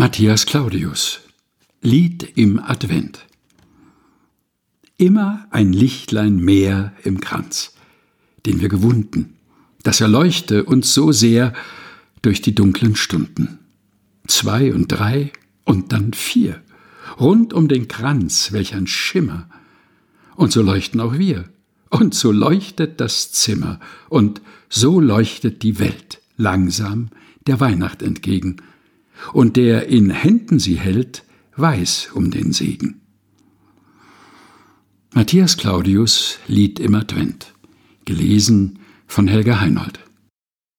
Matthias Claudius. Lied im Advent. Immer ein Lichtlein mehr im Kranz, den wir gewunden, das erleuchte uns so sehr durch die dunklen Stunden. Zwei und drei und dann vier, rund um den Kranz, welch ein Schimmer. Und so leuchten auch wir, und so leuchtet das Zimmer, und so leuchtet die Welt langsam der Weihnacht entgegen, und der in Händen sie hält, weiß um den Segen. Matthias Claudius Lied im Advent, gelesen von Helga Heinold.